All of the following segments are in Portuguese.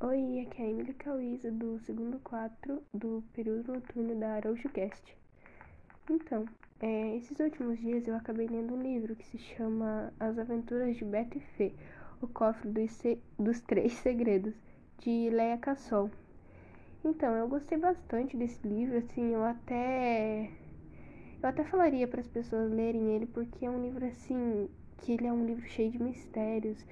Oi, aqui é a Emily Cauísa do segundo 4 do período noturno da Araújo Cast. Então, é, esses últimos dias eu acabei lendo um livro que se chama As Aventuras de Beto e Fê, O Cofre dos, dos Três Segredos, de Leia Cassol. Então, eu gostei bastante desse livro, assim, eu até eu até falaria para as pessoas lerem ele porque é um livro assim, que ele é um livro cheio de mistérios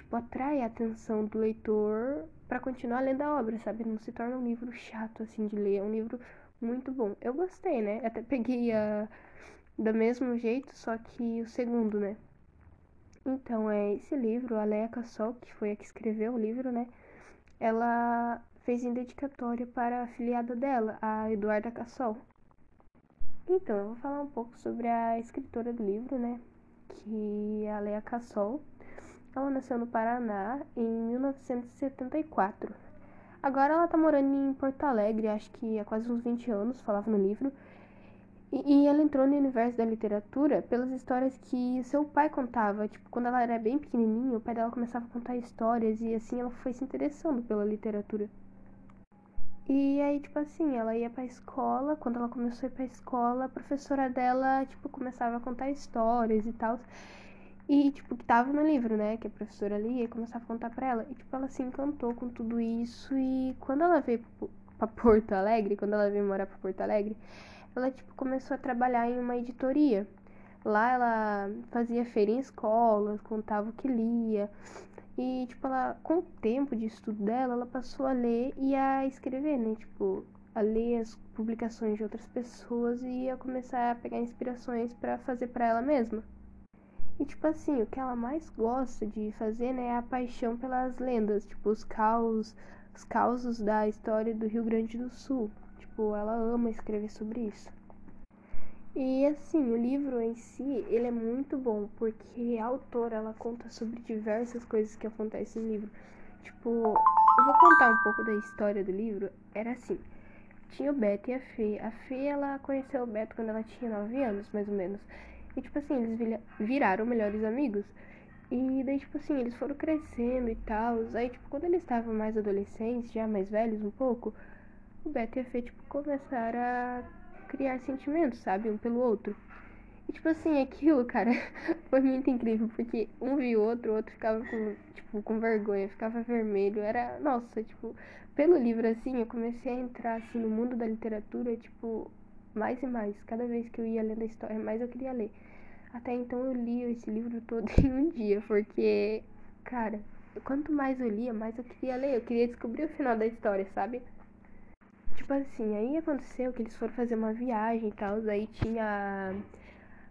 tipo, atrai a atenção do leitor para continuar lendo a obra, sabe? Não se torna um livro chato, assim, de ler. É um livro muito bom. Eu gostei, né? Até peguei a... do mesmo jeito, só que o segundo, né? Então, é esse livro, a Leia Cassol, que foi a que escreveu o livro, né? Ela fez em dedicatória para a afiliada dela, a Eduarda Cassol. Então, eu vou falar um pouco sobre a escritora do livro, né? Que é a Leia Cassol. Ela nasceu no Paraná em 1974. Agora ela tá morando em Porto Alegre, acho que há quase uns 20 anos, falava no livro. E, e ela entrou no universo da literatura pelas histórias que seu pai contava. Tipo, quando ela era bem pequenininha, o pai dela começava a contar histórias e assim ela foi se interessando pela literatura. E aí, tipo assim, ela ia pra escola, quando ela começou a ir pra escola, a professora dela, tipo, começava a contar histórias e tal. E, tipo, que tava no livro, né? Que a professora lia e começava a contar pra ela. E, tipo, ela se encantou com tudo isso. E quando ela veio pra Porto Alegre, quando ela veio morar pra Porto Alegre, ela, tipo, começou a trabalhar em uma editoria. Lá ela fazia feira em escolas, contava o que lia. E, tipo, ela, com o tempo de estudo dela, ela passou a ler e a escrever, né? Tipo, a ler as publicações de outras pessoas e a começar a pegar inspirações para fazer para ela mesma. E tipo assim, o que ela mais gosta de fazer, né, é a paixão pelas lendas, tipo os caos, os causos da história do Rio Grande do Sul. Tipo, ela ama escrever sobre isso. E assim, o livro em si, ele é muito bom, porque a autora, ela conta sobre diversas coisas que acontecem no livro. Tipo, eu vou contar um pouco da história do livro. Era assim, tinha o Beto e a Fê. A Fê, ela conheceu o Beto quando ela tinha 9 anos, mais ou menos. E, tipo assim, eles viraram melhores amigos. E daí, tipo assim, eles foram crescendo e tal. Aí, tipo, quando eles estavam mais adolescentes, já mais velhos um pouco, o Beto e a Fê, tipo, começaram a criar sentimentos, sabe? Um pelo outro. E, tipo assim, aquilo, cara, foi muito incrível. Porque um viu o outro, o outro ficava com, tipo, com vergonha, ficava vermelho. Era, nossa, tipo, pelo livro, assim, eu comecei a entrar, assim, no mundo da literatura, tipo, mais e mais. Cada vez que eu ia lendo a história, mais eu queria ler. Até então eu li esse livro todo em um dia, porque, cara, quanto mais eu lia, mais eu queria ler. Eu queria descobrir o final da história, sabe? Tipo assim, aí aconteceu que eles foram fazer uma viagem e tal, aí tinha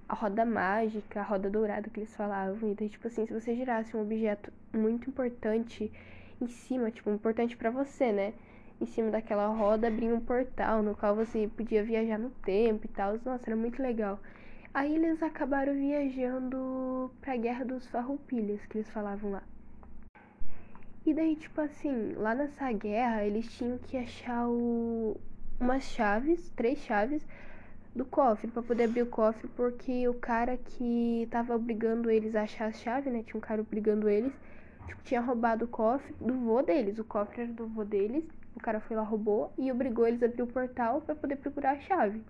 a roda mágica, a roda dourada que eles falavam. E daí, tipo assim, se você girasse um objeto muito importante em cima, tipo, importante para você, né? Em cima daquela roda abria um portal no qual você podia viajar no tempo e tal. Nossa, era muito legal. Aí eles acabaram viajando pra Guerra dos Farroupilhas, que eles falavam lá. E daí, tipo assim, lá nessa guerra, eles tinham que achar o... umas chaves, três chaves, do cofre, para poder abrir o cofre, porque o cara que tava obrigando eles a achar a chave, né? Tinha um cara obrigando eles, tipo, tinha roubado o cofre do vô deles. O cofre era do vô deles o cara foi lá, roubou e obrigou eles a abrir o portal para poder procurar a chave.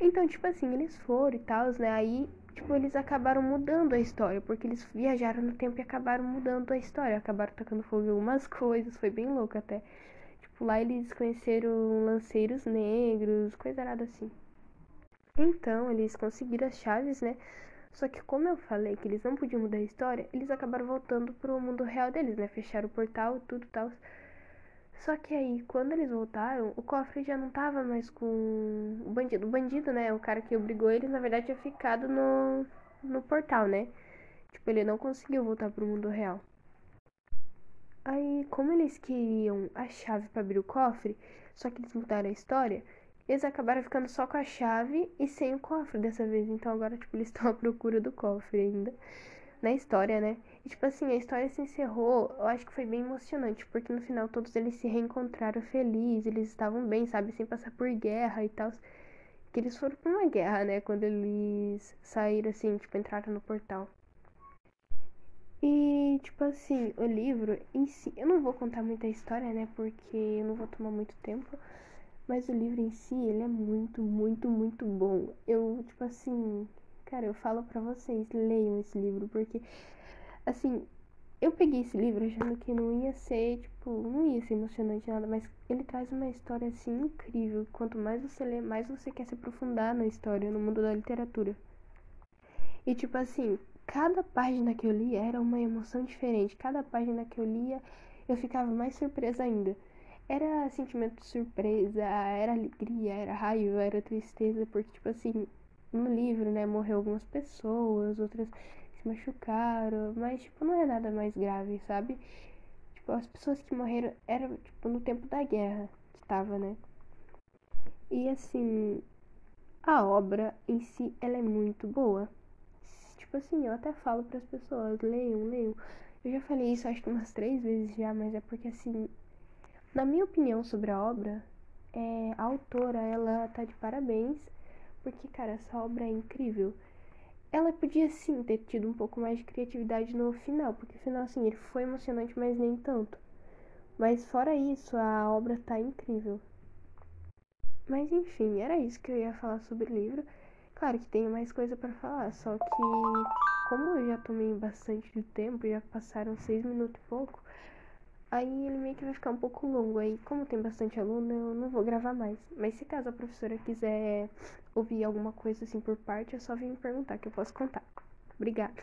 Então, tipo assim, eles foram e tal, né? Aí, tipo, eles acabaram mudando a história, porque eles viajaram no tempo e acabaram mudando a história. Acabaram tacando fogo em algumas coisas, foi bem louco até. Tipo, lá eles conheceram lanceiros negros, coisa nada assim. Então, eles conseguiram as chaves, né? Só que como eu falei que eles não podiam mudar a história, eles acabaram voltando pro mundo real deles, né? Fecharam o portal, tudo tal. Só que aí, quando eles voltaram, o cofre já não tava mais com o bandido. O bandido, né? O cara que obrigou eles, na verdade, tinha ficado no, no portal, né? Tipo, ele não conseguiu voltar pro mundo real. Aí, como eles queriam a chave para abrir o cofre, só que eles mudaram a história, eles acabaram ficando só com a chave e sem o cofre dessa vez. Então agora, tipo, eles estão à procura do cofre ainda na história, né? E, tipo assim, a história se encerrou, eu acho que foi bem emocionante, porque no final todos eles se reencontraram felizes, eles estavam bem, sabe? Sem passar por guerra e tal. Que eles foram pra uma guerra, né? Quando eles saíram, assim, tipo, entraram no portal. E, tipo assim, o livro em si, eu não vou contar muita história, né? Porque eu não vou tomar muito tempo. Mas o livro em si, ele é muito, muito, muito bom. Eu, tipo assim, cara, eu falo pra vocês, leiam esse livro, porque, assim, eu peguei esse livro achando que não ia ser, tipo, não ia ser emocionante nada, mas ele traz uma história, assim, incrível. Quanto mais você lê, mais você quer se aprofundar na história, no mundo da literatura. E, tipo assim, cada página que eu lia era uma emoção diferente. Cada página que eu lia, eu ficava mais surpresa ainda. Era sentimento de surpresa, era alegria, era raiva, era tristeza, porque, tipo assim, no livro, né, morreu algumas pessoas, outras se machucaram, mas, tipo, não é nada mais grave, sabe? Tipo, as pessoas que morreram eram, tipo, no tempo da guerra que tava, né? E, assim, a obra em si, ela é muito boa tipo assim, eu até falo para as pessoas, leiam, leiam. Eu já falei isso acho que umas três vezes já, mas é porque assim, na minha opinião sobre a obra, é, a autora, ela tá de parabéns, porque, cara, essa obra é incrível. Ela podia sim ter tido um pouco mais de criatividade no final, porque o final, assim, ele foi emocionante, mas nem tanto. Mas fora isso, a obra tá incrível. Mas enfim, era isso que eu ia falar sobre o livro. Claro que tenho mais coisa para falar, só que como eu já tomei bastante de tempo, já passaram seis minutos e pouco, aí ele meio que vai ficar um pouco longo. Aí, como tem bastante aluno, eu não vou gravar mais. Mas se caso a professora quiser ouvir alguma coisa assim por parte, é só vir me perguntar que eu posso contar. Obrigada.